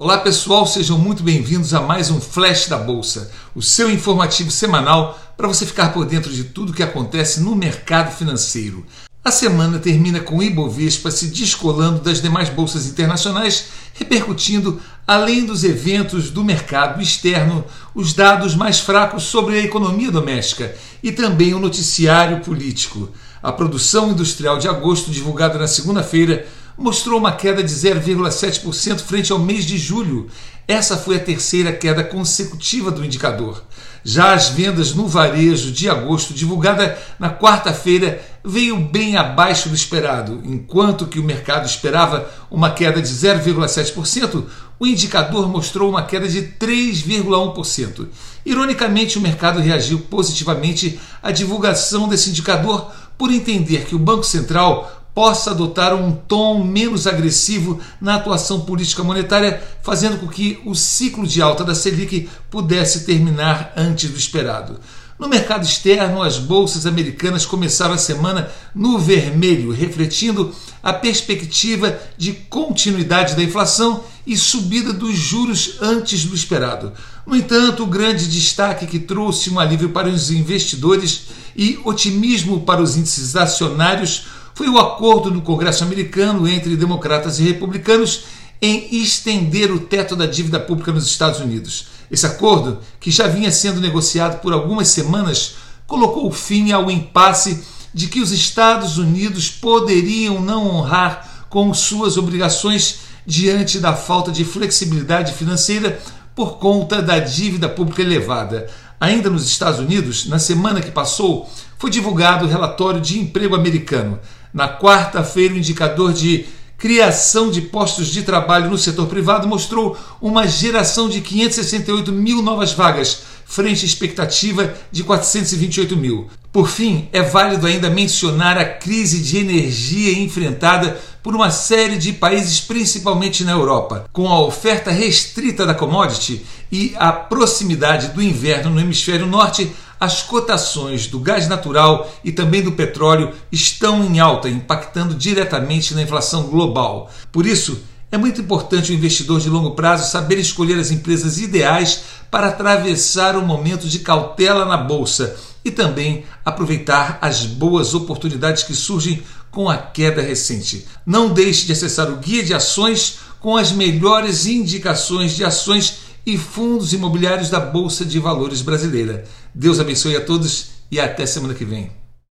Olá pessoal, sejam muito bem-vindos a mais um Flash da Bolsa, o seu informativo semanal para você ficar por dentro de tudo que acontece no mercado financeiro. A semana termina com o Ibovespa se descolando das demais bolsas internacionais, repercutindo, além dos eventos do mercado externo, os dados mais fracos sobre a economia doméstica e também o noticiário político. A produção industrial de agosto, divulgada na segunda-feira, mostrou uma queda de 0,7% frente ao mês de julho. Essa foi a terceira queda consecutiva do indicador. Já as vendas no varejo de agosto, divulgada na quarta-feira, veio bem abaixo do esperado. Enquanto que o mercado esperava uma queda de 0,7%, o indicador mostrou uma queda de 3,1%. Ironicamente, o mercado reagiu positivamente à divulgação desse indicador por entender que o Banco Central possa adotar um tom menos agressivo na atuação política monetária, fazendo com que o ciclo de alta da Selic pudesse terminar antes do esperado. No mercado externo, as bolsas americanas começaram a semana no vermelho, refletindo a perspectiva de continuidade da inflação e subida dos juros antes do esperado. No entanto, o grande destaque que trouxe um alívio para os investidores e otimismo para os índices acionários foi o acordo no Congresso americano entre democratas e republicanos em estender o teto da dívida pública nos Estados Unidos. Esse acordo, que já vinha sendo negociado por algumas semanas, colocou fim ao impasse de que os Estados Unidos poderiam não honrar com suas obrigações diante da falta de flexibilidade financeira por conta da dívida pública elevada. Ainda nos Estados Unidos, na semana que passou, foi divulgado o relatório de emprego americano. Na quarta-feira, o indicador de criação de postos de trabalho no setor privado mostrou uma geração de 568 mil novas vagas, frente à expectativa de 428 mil. Por fim, é válido ainda mencionar a crise de energia enfrentada por uma série de países, principalmente na Europa. Com a oferta restrita da commodity e a proximidade do inverno no hemisfério norte, as cotações do gás natural e também do petróleo estão em alta, impactando diretamente na inflação global. Por isso, é muito importante o investidor de longo prazo saber escolher as empresas ideais para atravessar o momento de cautela na bolsa e também aproveitar as boas oportunidades que surgem com a queda recente. Não deixe de acessar o guia de ações com as melhores indicações de ações e fundos imobiliários da Bolsa de Valores brasileira. Deus abençoe a todos e até semana que vem.